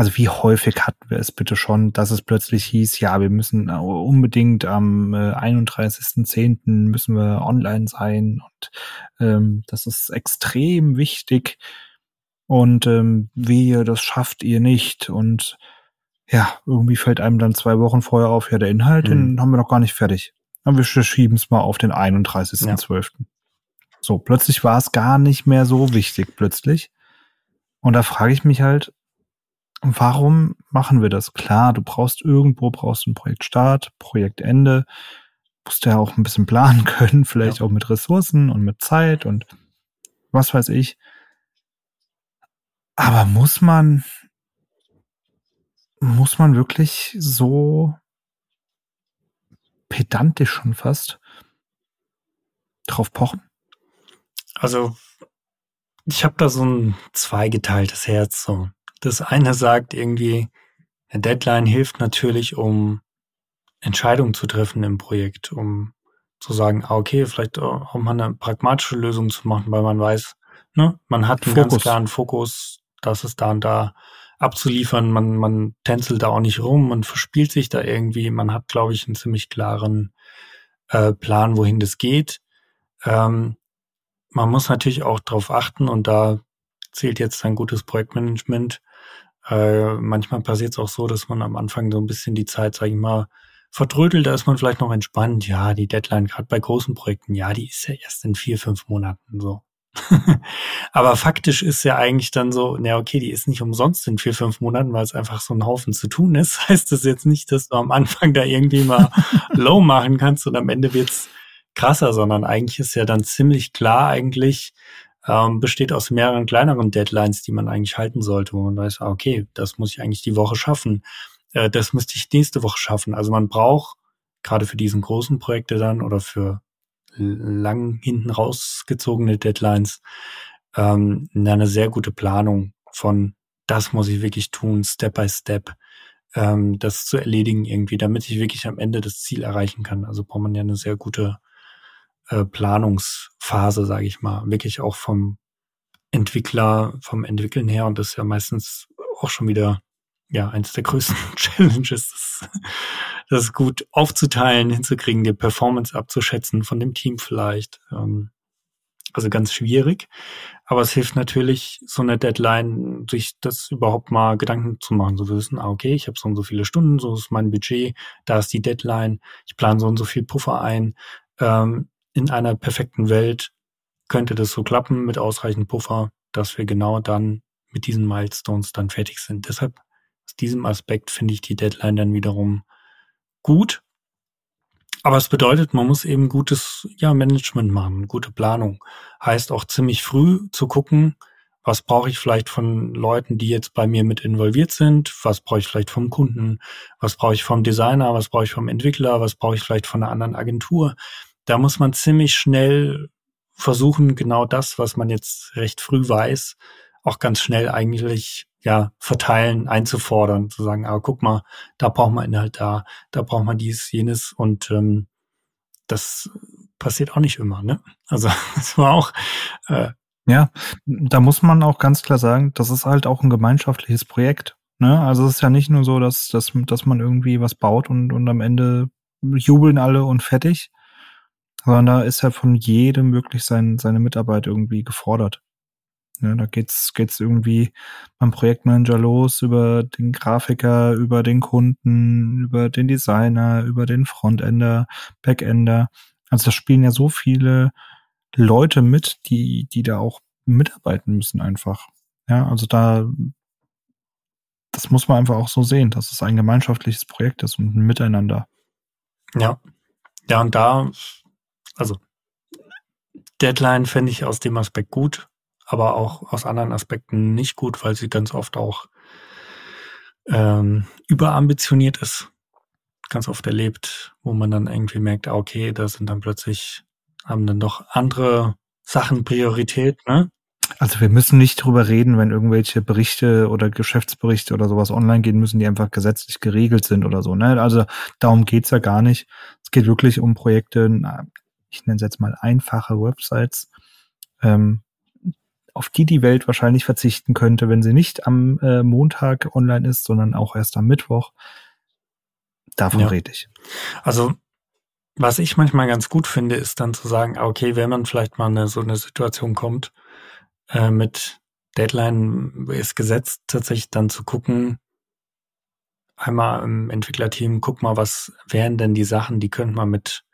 also wie häufig hatten wir es bitte schon, dass es plötzlich hieß, ja, wir müssen äh, unbedingt am äh, 31.10. müssen wir online sein und ähm, das ist extrem wichtig und ähm, wie das schafft ihr nicht und ja, irgendwie fällt einem dann zwei Wochen vorher auf, ja, der Inhalt, mhm. den haben wir noch gar nicht fertig. Aber wir schieben es mal auf den 31.12. Ja. So, plötzlich war es gar nicht mehr so wichtig, plötzlich. Und da frage ich mich halt, warum machen wir das? Klar, du brauchst irgendwo, brauchst ein Projektstart, Projektende, musst ja auch ein bisschen planen können, vielleicht ja. auch mit Ressourcen und mit Zeit und was weiß ich. Aber muss man, muss man wirklich so pedantisch schon fast drauf pochen? Also, ich habe da so ein zweigeteiltes Herz. So. Das eine sagt irgendwie, eine Deadline hilft natürlich, um Entscheidungen zu treffen im Projekt, um zu sagen, ah, okay, vielleicht auch mal eine pragmatische Lösung zu machen, weil man weiß, ne, man hat einen Fokus. ganz klaren Fokus, das ist da und da abzuliefern, man, man tänzelt da auch nicht rum, man verspielt sich da irgendwie, man hat, glaube ich, einen ziemlich klaren äh, Plan, wohin das geht. Ähm, man muss natürlich auch darauf achten und da zählt jetzt ein gutes Projektmanagement, äh, manchmal passiert es auch so, dass man am Anfang so ein bisschen die Zeit, sage ich mal, vertrödelt, da ist man vielleicht noch entspannt. Ja, die Deadline, gerade bei großen Projekten, ja, die ist ja erst in vier, fünf Monaten so. Aber faktisch ist ja eigentlich dann so, na okay, die ist nicht umsonst in vier, fünf Monaten, weil es einfach so ein Haufen zu tun ist. Heißt das jetzt nicht, dass du am Anfang da irgendwie mal low machen kannst und am Ende wird's krasser, sondern eigentlich ist ja dann ziemlich klar eigentlich, ähm, besteht aus mehreren kleineren Deadlines, die man eigentlich halten sollte, man weiß, ah, okay, das muss ich eigentlich die Woche schaffen, äh, das müsste ich nächste Woche schaffen. Also man braucht gerade für diesen großen Projekte dann oder für lang hinten rausgezogene Deadlines ähm, eine sehr gute Planung von das muss ich wirklich tun, Step by Step, ähm, das zu erledigen irgendwie, damit ich wirklich am Ende das Ziel erreichen kann. Also braucht man ja eine sehr gute äh, Planungsphase, sage ich mal, wirklich auch vom Entwickler, vom Entwickeln her und das ist ja meistens auch schon wieder ja eins der größten Challenges, das, das gut aufzuteilen, hinzukriegen, die Performance abzuschätzen von dem Team vielleicht. Ähm, also ganz schwierig. Aber es hilft natürlich, so eine Deadline, sich das überhaupt mal Gedanken zu machen, so zu wissen, ah, okay, ich habe so und so viele Stunden, so ist mein Budget, da ist die Deadline, ich plane so und so viel Puffer ein. Ähm, in einer perfekten Welt könnte das so klappen mit ausreichend Puffer, dass wir genau dann mit diesen Milestones dann fertig sind. Deshalb aus diesem Aspekt finde ich die Deadline dann wiederum gut. Aber es bedeutet, man muss eben gutes ja, Management machen, gute Planung. Heißt auch ziemlich früh zu gucken, was brauche ich vielleicht von Leuten, die jetzt bei mir mit involviert sind, was brauche ich vielleicht vom Kunden, was brauche ich vom Designer, was brauche ich vom Entwickler, was brauche ich vielleicht von einer anderen Agentur da muss man ziemlich schnell versuchen, genau das, was man jetzt recht früh weiß, auch ganz schnell eigentlich ja verteilen, einzufordern, zu sagen, ah, guck mal, da braucht man Inhalt da, da braucht man dies, jenes und ähm, das passiert auch nicht immer, ne? Also das war auch äh, ja, da muss man auch ganz klar sagen, das ist halt auch ein gemeinschaftliches Projekt. Ne? Also es ist ja nicht nur so, dass, dass, dass man irgendwie was baut und, und am Ende jubeln alle und fertig, sondern da ist ja von jedem wirklich sein, seine Mitarbeit irgendwie gefordert. Ja, da geht's, geht's irgendwie beim Projektmanager los, über den Grafiker, über den Kunden, über den Designer, über den Frontender, Backender. Also da spielen ja so viele Leute mit, die, die da auch mitarbeiten müssen einfach. Ja, also da, das muss man einfach auch so sehen, dass es ein gemeinschaftliches Projekt ist und ein Miteinander. Ja. Ja, und da also Deadline fände ich aus dem Aspekt gut, aber auch aus anderen Aspekten nicht gut, weil sie ganz oft auch ähm, überambitioniert ist. Ganz oft erlebt, wo man dann irgendwie merkt, ah, okay, da sind dann plötzlich, haben dann doch andere Sachen Priorität, ne? Also wir müssen nicht drüber reden, wenn irgendwelche Berichte oder Geschäftsberichte oder sowas online gehen müssen, die einfach gesetzlich geregelt sind oder so. Ne? Also darum geht's ja gar nicht. Es geht wirklich um Projekte, ich nenne es jetzt mal einfache Websites, ähm, auf die die Welt wahrscheinlich verzichten könnte, wenn sie nicht am äh, Montag online ist, sondern auch erst am Mittwoch. Davon ja. rede ich. Also was ich manchmal ganz gut finde, ist dann zu sagen, ah, okay, wenn man vielleicht mal in so eine Situation kommt, äh, mit Deadline ist gesetzt, tatsächlich dann zu gucken, einmal im Entwicklerteam, guck mal, was wären denn die Sachen, die könnte man mit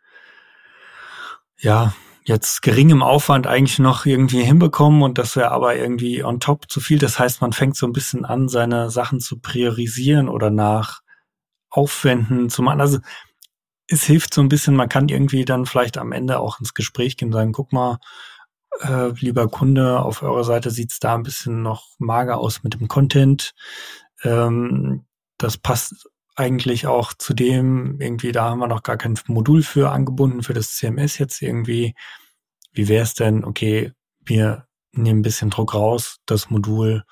ja, jetzt geringem Aufwand eigentlich noch irgendwie hinbekommen und das wäre aber irgendwie on top zu viel. Das heißt, man fängt so ein bisschen an, seine Sachen zu priorisieren oder nach Aufwänden zu machen. Also es hilft so ein bisschen, man kann irgendwie dann vielleicht am Ende auch ins Gespräch gehen und sagen, guck mal, äh, lieber Kunde, auf eurer Seite sieht's da ein bisschen noch mager aus mit dem Content. Ähm, das passt eigentlich auch zu dem, irgendwie, da haben wir noch gar kein Modul für angebunden für das CMS jetzt irgendwie. Wie wäre es denn, okay, wir nehmen ein bisschen Druck raus, das Modul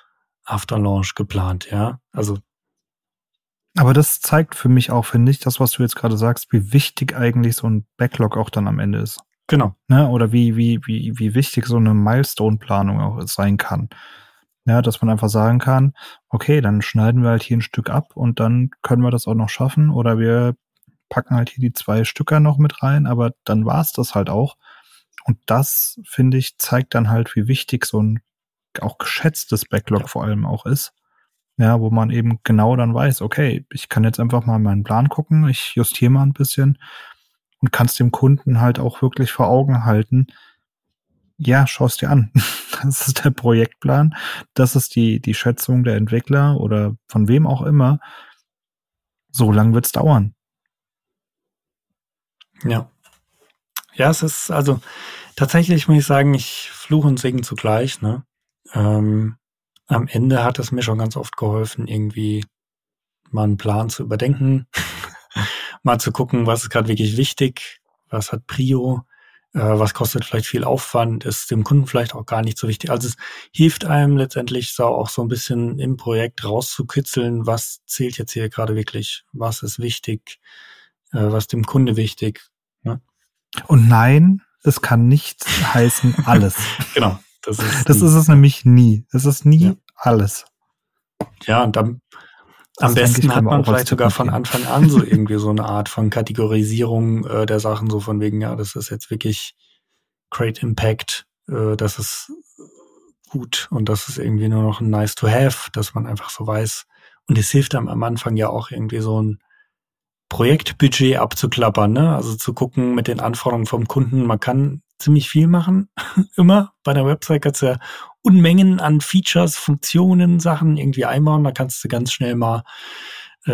After Launch geplant, ja? Also. Aber das zeigt für mich auch, finde ich, das, was du jetzt gerade sagst, wie wichtig eigentlich so ein Backlog auch dann am Ende ist. Genau. Ne? Oder wie, wie, wie, wie wichtig so eine Milestone-Planung auch sein kann. Ja, dass man einfach sagen kann, okay, dann schneiden wir halt hier ein Stück ab und dann können wir das auch noch schaffen oder wir packen halt hier die zwei Stücker noch mit rein, aber dann war's das halt auch. Und das, finde ich, zeigt dann halt, wie wichtig so ein auch geschätztes Backlog ja. vor allem auch ist. Ja, wo man eben genau dann weiß, okay, ich kann jetzt einfach mal meinen Plan gucken, ich justiere mal ein bisschen und kann es dem Kunden halt auch wirklich vor Augen halten. Ja, schau es dir an. Das ist der Projektplan, das ist die, die Schätzung der Entwickler oder von wem auch immer. So lang wird's dauern. Ja. Ja, es ist, also tatsächlich muss ich sagen, ich fluche und singe zugleich, ne? Ähm, am Ende hat es mir schon ganz oft geholfen, irgendwie mal einen Plan zu überdenken, mal zu gucken, was ist gerade wirklich wichtig, was hat Prio, äh, was kostet vielleicht viel Aufwand, ist dem Kunden vielleicht auch gar nicht so wichtig. Also es hilft einem letztendlich so auch so ein bisschen im Projekt rauszukitzeln, was zählt jetzt hier gerade wirklich, was ist wichtig, äh, was dem Kunde wichtig. Ne? Und nein, es kann nicht heißen alles. genau. Das ist, das ist es nämlich nie. Es ist nie ja. alles. Ja, und dann am das besten hat man vielleicht sogar von Anfang an so irgendwie so eine Art von Kategorisierung äh, der Sachen, so von wegen, ja, das ist jetzt wirklich Great Impact, äh, das ist gut und das ist irgendwie nur noch ein nice to have, dass man einfach so weiß. Und es hilft einem am Anfang ja auch irgendwie so ein Projektbudget abzuklappern, ne? Also zu gucken mit den Anforderungen vom Kunden. Man kann ziemlich viel machen, immer. Bei der Website kannst du ja Unmengen an Features, Funktionen, Sachen irgendwie einbauen. Da kannst du ganz schnell mal äh,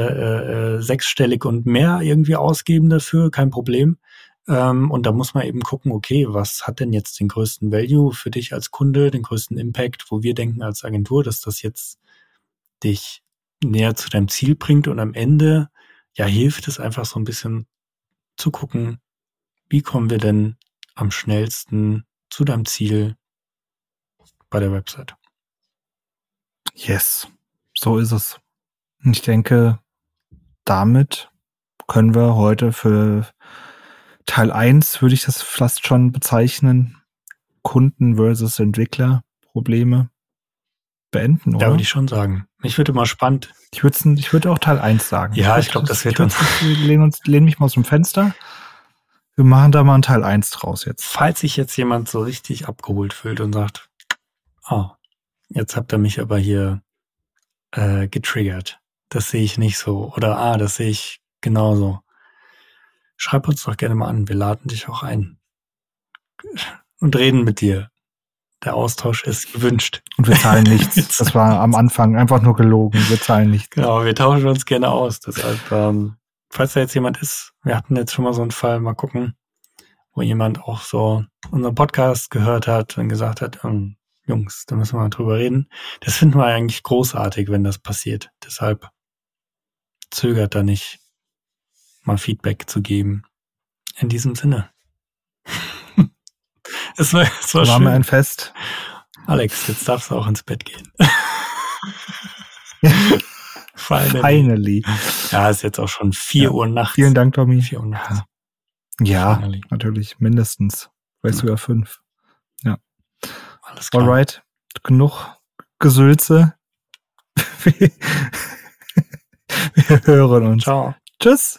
äh, sechsstellig und mehr irgendwie ausgeben dafür, kein Problem. Ähm, und da muss man eben gucken, okay, was hat denn jetzt den größten Value für dich als Kunde, den größten Impact, wo wir denken als Agentur, dass das jetzt dich näher zu deinem Ziel bringt und am Ende ja hilft es einfach so ein bisschen zu gucken, wie kommen wir denn am schnellsten zu deinem Ziel bei der Website. Yes, so ist es. Ich denke, damit können wir heute für Teil 1, würde ich das fast schon bezeichnen, Kunden versus Entwickler Probleme beenden, oder? Ja, würde ich schon sagen. Ich würde mal spannend. Ich würde ich würde auch Teil 1 sagen. Ja, ich, ich glaube, das wird uns. Wir lehnen, uns, lehnen mich mal aus dem Fenster. Wir machen da mal einen Teil 1 draus jetzt. Falls sich jetzt jemand so richtig abgeholt fühlt und sagt, oh, jetzt habt ihr mich aber hier äh, getriggert. Das sehe ich nicht so. Oder ah, das sehe ich genauso. Schreib uns doch gerne mal an. Wir laden dich auch ein. Und reden mit dir. Der Austausch ist gewünscht. Und wir zahlen nichts. Das war am Anfang einfach nur gelogen. Wir zahlen nichts. Genau, wir tauschen uns gerne aus. Deshalb, ähm, falls da jetzt jemand ist, wir hatten jetzt schon mal so einen Fall, mal gucken, wo jemand auch so unseren Podcast gehört hat und gesagt hat, ähm, Jungs, da müssen wir mal drüber reden. Das finden wir eigentlich großartig, wenn das passiert. Deshalb zögert da nicht, mal Feedback zu geben. In diesem Sinne. es war, es war, war schön. mir ein Fest. Alex, jetzt darfst du auch ins Bett gehen. Finally. Finally. Ja, ist jetzt auch schon vier ja. Uhr nachts. Vielen Dank, Tommy. Vier Uhr nachts. Ja, Finally. natürlich, mindestens. Vielleicht ja. sogar fünf. Ja. Alles klar. Alright. Genug Gesülze. Wir hören uns. Ciao. Tschüss.